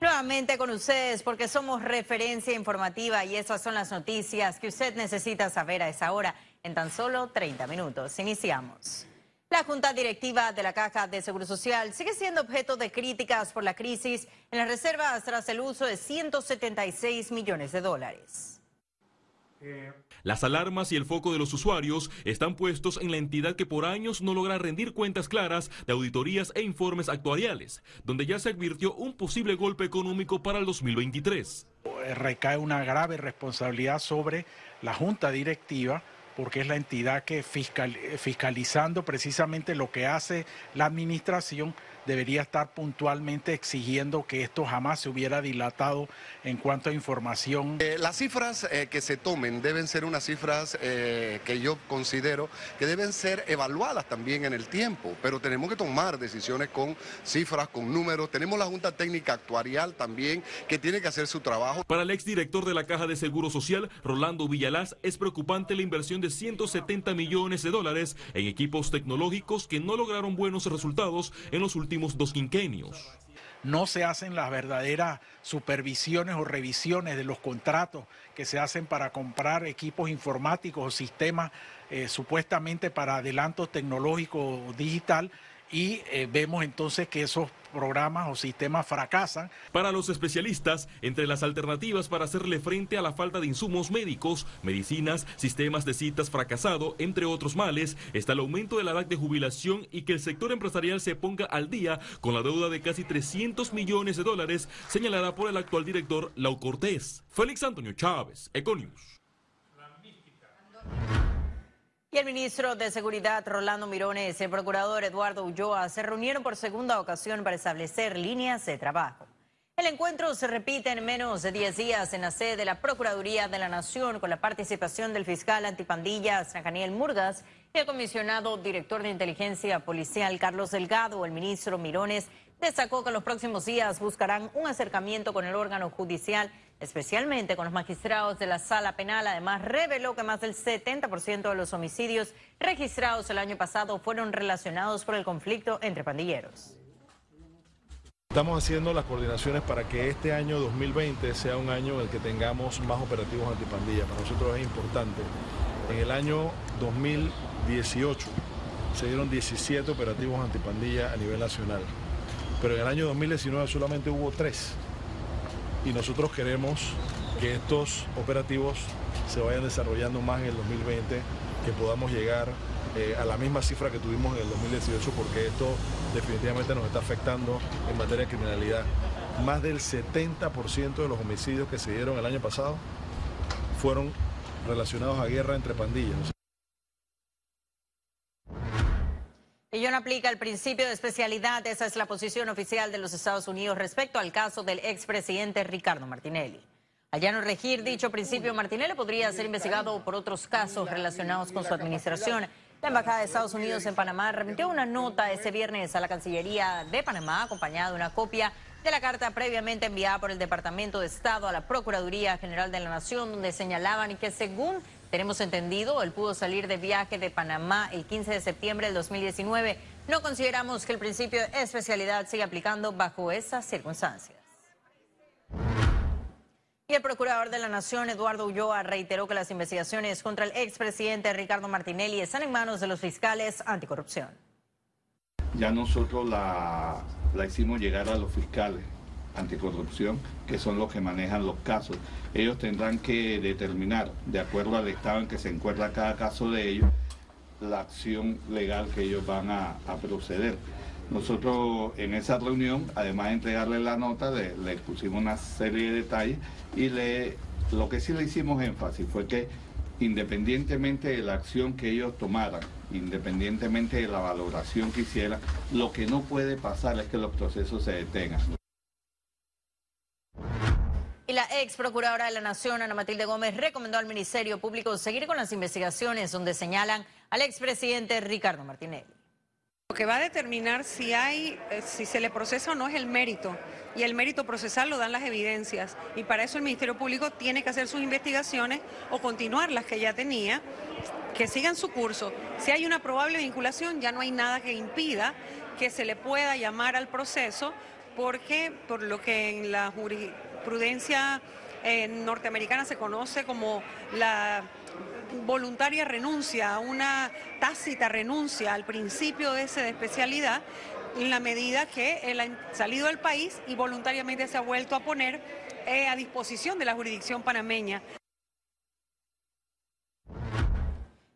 Nuevamente con ustedes porque somos referencia informativa y esas son las noticias que usted necesita saber a esa hora en tan solo 30 minutos. Iniciamos. La Junta Directiva de la Caja de Seguro Social sigue siendo objeto de críticas por la crisis en las reservas tras el uso de 176 millones de dólares. Las alarmas y el foco de los usuarios están puestos en la entidad que por años no logra rendir cuentas claras de auditorías e informes actuariales, donde ya se advirtió un posible golpe económico para el 2023. Recae una grave responsabilidad sobre la Junta Directiva porque es la entidad que fiscalizando precisamente lo que hace la administración debería estar puntualmente exigiendo que esto jamás se hubiera dilatado en cuanto a información. Eh, las cifras eh, que se tomen deben ser unas cifras eh, que yo considero que deben ser evaluadas también en el tiempo, pero tenemos que tomar decisiones con cifras, con números. Tenemos la Junta Técnica Actuarial también que tiene que hacer su trabajo. Para el exdirector de la Caja de Seguro Social, Rolando Villalaz, es preocupante la inversión de 170 millones de dólares en equipos tecnológicos que no lograron buenos resultados en los últimos dos quinquenios. No se hacen las verdaderas supervisiones o revisiones de los contratos que se hacen para comprar equipos informáticos o sistemas eh, supuestamente para adelantos tecnológicos digital y eh, vemos entonces que esos programas o sistemas fracasan. Para los especialistas, entre las alternativas para hacerle frente a la falta de insumos médicos, medicinas, sistemas de citas fracasado, entre otros males, está el aumento de la edad de jubilación y que el sector empresarial se ponga al día con la deuda de casi 300 millones de dólares, señalada por el actual director Lau Cortés. Félix Antonio Chávez, Econius. Y el ministro de Seguridad, Rolando Mirones, y el procurador Eduardo Ulloa se reunieron por segunda ocasión para establecer líneas de trabajo. El encuentro se repite en menos de 10 días en la sede de la Procuraduría de la Nación con la participación del fiscal antipandillas Daniel Murgas y el comisionado director de inteligencia policial Carlos Delgado. El ministro Mirones destacó que en los próximos días buscarán un acercamiento con el órgano judicial especialmente con los magistrados de la sala penal. Además, reveló que más del 70% de los homicidios registrados el año pasado fueron relacionados por el conflicto entre pandilleros. Estamos haciendo las coordinaciones para que este año 2020 sea un año en el que tengamos más operativos antipandilla. Para nosotros es importante. En el año 2018 se dieron 17 operativos antipandilla a nivel nacional, pero en el año 2019 solamente hubo 3 y nosotros queremos que estos operativos se vayan desarrollando más en el 2020, que podamos llegar eh, a la misma cifra que tuvimos en el 2018, porque esto definitivamente nos está afectando en materia de criminalidad. Más del 70% de los homicidios que se dieron el año pasado fueron relacionados a guerra entre pandillas. No aplica el principio de especialidad. Esa es la posición oficial de los Estados Unidos respecto al caso del expresidente Ricardo Martinelli. Allá no regir dicho principio, Martinelli podría ser investigado por otros casos relacionados con su administración. La Embajada de Estados Unidos en Panamá remitió una nota ese viernes a la Cancillería de Panamá, acompañada de una copia de la carta previamente enviada por el Departamento de Estado a la Procuraduría General de la Nación, donde señalaban que según tenemos entendido, él pudo salir de viaje de Panamá el 15 de septiembre del 2019. No consideramos que el principio de especialidad siga aplicando bajo esas circunstancias. Y el procurador de la Nación, Eduardo Ulloa, reiteró que las investigaciones contra el expresidente Ricardo Martinelli están en manos de los fiscales anticorrupción. Ya nosotros la, la hicimos llegar a los fiscales anticorrupción, que son los que manejan los casos. Ellos tendrán que determinar, de acuerdo al estado en que se encuentra cada caso de ellos, la acción legal que ellos van a, proceder. Nosotros en esa reunión, además de entregarle la nota, le, pusimos una serie de detalles y le, lo que sí le hicimos énfasis fue que independientemente de la acción que ellos tomaran, independientemente de la valoración que hicieran, lo que no puede pasar es que los procesos se detengan. Y la ex procuradora de la Nación, Ana Matilde Gómez, recomendó al Ministerio Público seguir con las investigaciones donde señalan al expresidente Ricardo Martinelli. Lo que va a determinar si hay, eh, si se le procesa o no es el mérito. Y el mérito procesal lo dan las evidencias. Y para eso el Ministerio Público tiene que hacer sus investigaciones o continuar las que ya tenía, que sigan su curso. Si hay una probable vinculación, ya no hay nada que impida que se le pueda llamar al proceso porque por lo que en la jurisprudencia eh, norteamericana se conoce como la voluntaria renuncia, una tácita renuncia al principio ese de especialidad, en la medida que él ha salido del país y voluntariamente se ha vuelto a poner eh, a disposición de la jurisdicción panameña.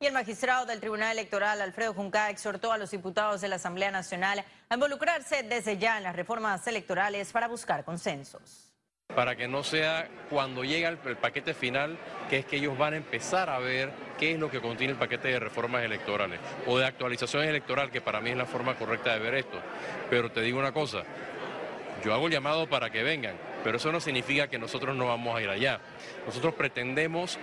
Y el magistrado del Tribunal Electoral, Alfredo Junca, exhortó a los diputados de la Asamblea Nacional a involucrarse desde ya en las reformas electorales para buscar consensos para que no sea cuando llega el, paquete final, que es que ellos van a empezar a ver qué es lo que contiene el paquete de reformas electorales o de actualizaciones electoral, que para mí es la forma correcta de ver esto. Pero te digo una cosa, yo hago el llamado para que vengan, pero eso no significa que nosotros no vamos a ir allá. Nosotros pretendemos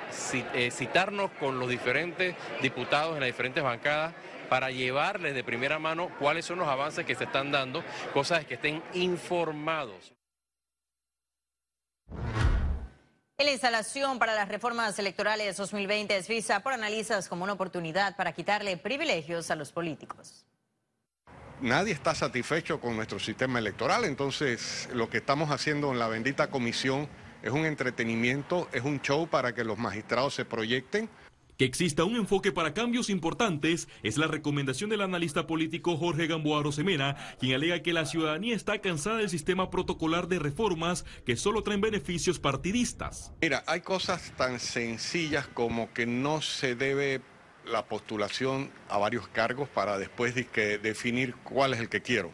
eh, citarnos con los diferentes diputados en las diferentes bancadas para llevarles de primera mano cuáles son los avances que se están dando, cosas que estén informados. La instalación para las reformas electorales 2020 es vista por analistas como una oportunidad para quitarle privilegios a los políticos. Nadie está satisfecho con nuestro sistema electoral, entonces lo que estamos haciendo en la bendita comisión es un entretenimiento, es un show para que los magistrados se proyecten que exista un enfoque para cambios importantes es la recomendación del analista político Jorge Gamboa Rosemena, quien alega que la ciudadanía está cansada del sistema protocolar de reformas que solo traen beneficios partidistas. Mira, hay cosas tan sencillas como que no se debe la postulación a varios cargos para después de definir cuál es el que quiero.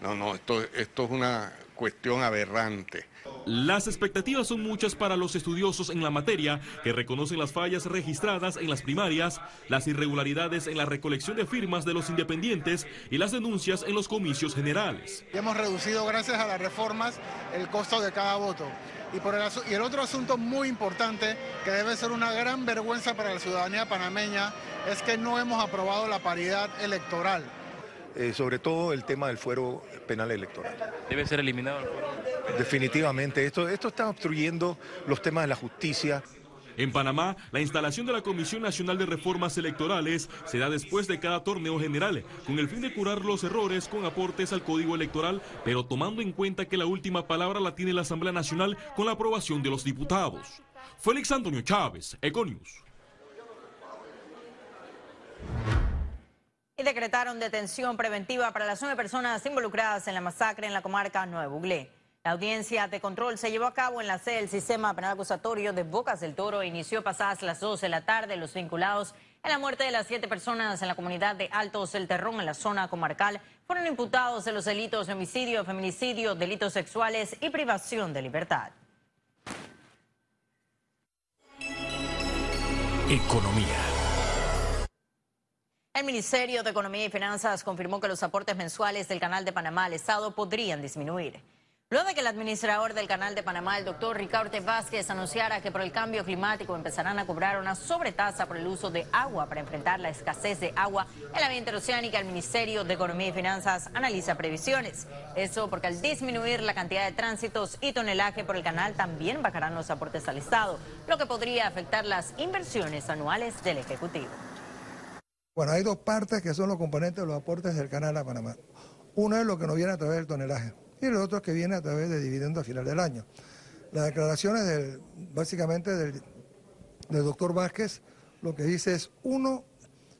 No, no, esto, esto es una cuestión aberrante. Las expectativas son muchas para los estudiosos en la materia que reconocen las fallas registradas en las primarias, las irregularidades en la recolección de firmas de los independientes y las denuncias en los comicios generales. Hemos reducido gracias a las reformas el costo de cada voto. Y, por y el otro asunto muy importante que debe ser una gran vergüenza para la ciudadanía panameña es que no hemos aprobado la paridad electoral. Eh, sobre todo el tema del fuero penal electoral. ¿Debe ser eliminado Definitivamente, esto, esto está obstruyendo los temas de la justicia. En Panamá, la instalación de la Comisión Nacional de Reformas Electorales se da después de cada torneo general, con el fin de curar los errores con aportes al Código Electoral, pero tomando en cuenta que la última palabra la tiene la Asamblea Nacional con la aprobación de los diputados. Félix Antonio Chávez, Econius. Y decretaron detención preventiva para las nueve personas involucradas en la masacre en la comarca Nuevo Uglé. La audiencia de control se llevó a cabo en la sede del Sistema Penal Acusatorio de Bocas del Toro inició pasadas las 12 de la tarde. Los vinculados en la muerte de las siete personas en la comunidad de Altos El Terrón, en la zona comarcal, fueron imputados de los delitos de homicidio, feminicidio, delitos sexuales y privación de libertad. Economía. El Ministerio de Economía y Finanzas confirmó que los aportes mensuales del Canal de Panamá al Estado podrían disminuir. Luego de que el administrador del Canal de Panamá, el doctor Ricardo Vázquez, anunciara que por el cambio climático empezarán a cobrar una sobretasa por el uso de agua para enfrentar la escasez de agua en la vía interoceánica, el Ministerio de Economía y Finanzas analiza previsiones. Eso porque al disminuir la cantidad de tránsitos y tonelaje por el canal también bajarán los aportes al Estado, lo que podría afectar las inversiones anuales del Ejecutivo. Bueno, hay dos partes que son los componentes de los aportes del canal a Panamá. Uno es lo que nos viene a través del tonelaje y el otro es que viene a través de dividendos a final del año. Las declaraciones básicamente del, doctor Vázquez lo que dice es, uno,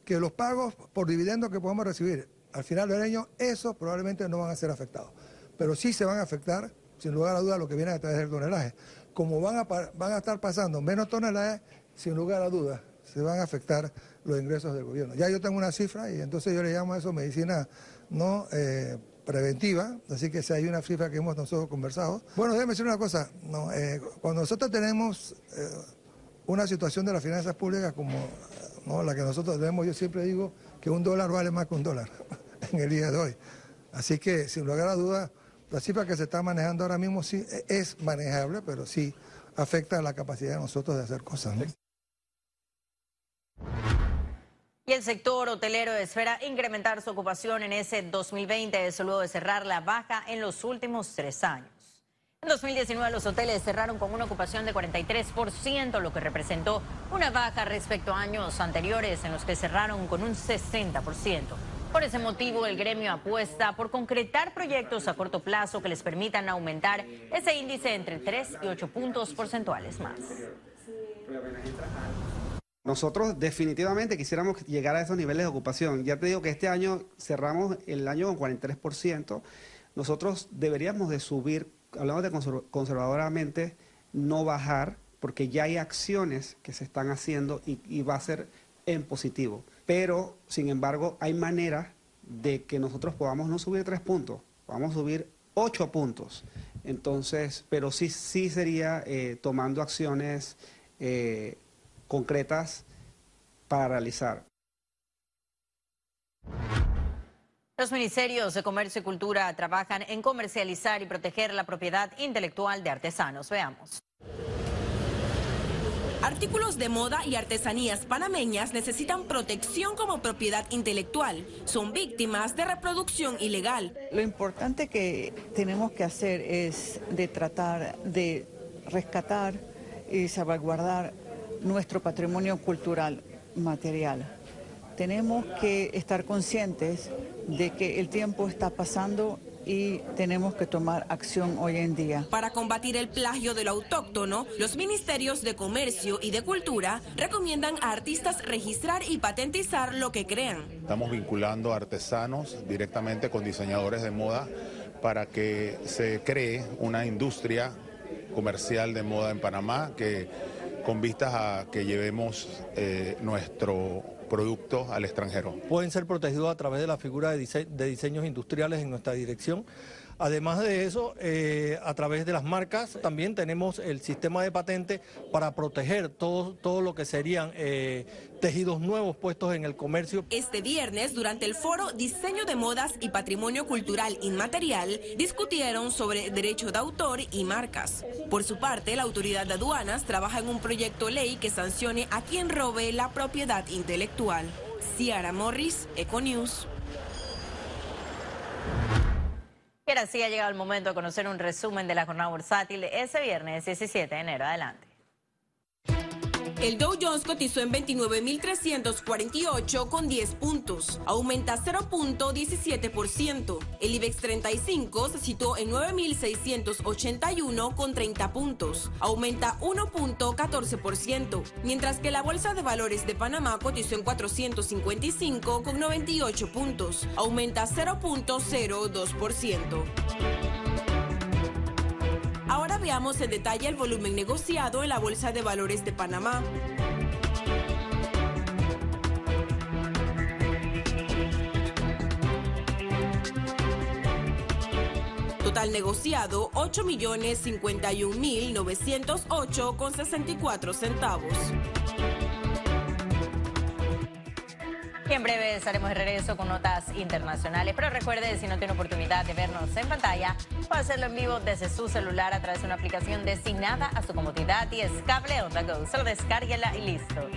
que los pagos por dividendos que podemos recibir al final del año, esos probablemente no van a ser afectados, pero sí se van a afectar, sin lugar a dudas, lo que viene a través del tonelaje. Como van a estar pasando menos tonelaje, sin lugar a dudas, se van a afectar los ingresos del gobierno. Ya yo tengo una cifra y entonces yo le llamo a eso medicina no eh, preventiva, así que si hay una cifra que hemos nosotros conversado. Bueno, déjeme decir una cosa, no, eh, cuando nosotros tenemos eh, una situación de las finanzas públicas como la que nosotros tenemos, yo siempre digo que un dólar vale más que un dólar en el día de hoy. Así que, sin lugar a dudas, la cifra que se está manejando ahora mismo sí es manejable, pero sí afecta la capacidad de nosotros de hacer cosas. Y el sector hotelero espera incrementar su ocupación en ese 2020, eso luego de cerrar la baja en los últimos tres años. En 2019 los hoteles cerraron con una ocupación de 43%, lo que representó una baja respecto a años anteriores en los que cerraron con un 60%. Por ese motivo, el gremio apuesta por concretar proyectos a corto plazo que les permitan aumentar ese índice entre 3 y 8 puntos porcentuales más. Nosotros definitivamente quisiéramos llegar a esos niveles de ocupación. Ya te digo que este año cerramos el año con 43%. Nosotros deberíamos de subir, hablamos de conservadoramente, no bajar, porque ya hay acciones que se están haciendo y, va a ser en positivo. Pero, sin embargo, hay maneras de que nosotros podamos no subir tres puntos, podamos subir ocho puntos. Entonces, pero sí, sí sería eh, tomando acciones eh, concretas para realizar. Los ministerios de Comercio y Cultura trabajan en comercializar y proteger la propiedad intelectual de artesanos. Veamos. Artículos de moda y artesanías panameñas necesitan protección como propiedad intelectual. Son víctimas de reproducción ilegal. Lo importante que tenemos que hacer es de tratar de rescatar y salvaguardar nuestro patrimonio cultural material. Tenemos que estar conscientes de que el tiempo está pasando y tenemos que tomar acción hoy en día. Para combatir el plagio de lo autóctono, los ministerios de Comercio y de Cultura recomiendan a artistas registrar y patentizar lo que crean. Estamos vinculando a artesanos directamente con diseñadores de moda para que se cree una industria comercial de moda en Panamá que con vistas a que llevemos eh, nuestro productos al extranjero. Pueden ser protegidos a través de la figura de diseños industriales en nuestra dirección. Además de eso, eh, a través de las marcas también tenemos el sistema de patente para proteger todo, todo lo que serían eh, tejidos nuevos puestos en el comercio. Este viernes, durante el foro Diseño de Modas y Patrimonio Cultural Inmaterial, discutieron sobre derecho de autor y marcas. Por su parte, la autoridad de aduanas trabaja en un proyecto ley que sancione a quien robe la propiedad intelectual. Ciara Morris, Econews. Y ahora sí ha llegado el momento de conocer un resumen de la jornada bursátil ese viernes 17 de enero. Adelante. El Dow Jones cotizó en 29.348 con 10 puntos, aumenta 0.17%. El IBEX 35 se situó en 9.681 con 30 puntos, aumenta 1.14%, mientras que la Bolsa de Valores de Panamá cotizó en 455 con 98 puntos, aumenta 0.02%. Veamos en detalle el volumen negociado en la Bolsa de Valores de Panamá. Total negociado 8.051.908 con 64 centavos. Y en breve estaremos de regreso con notas internacionales. Pero recuerde, si no tiene oportunidad de vernos en pantalla, puede hacerlo en vivo desde su celular a través de una aplicación destinada a su comodidad y es Cable On The Go. Solo descárguela y listo.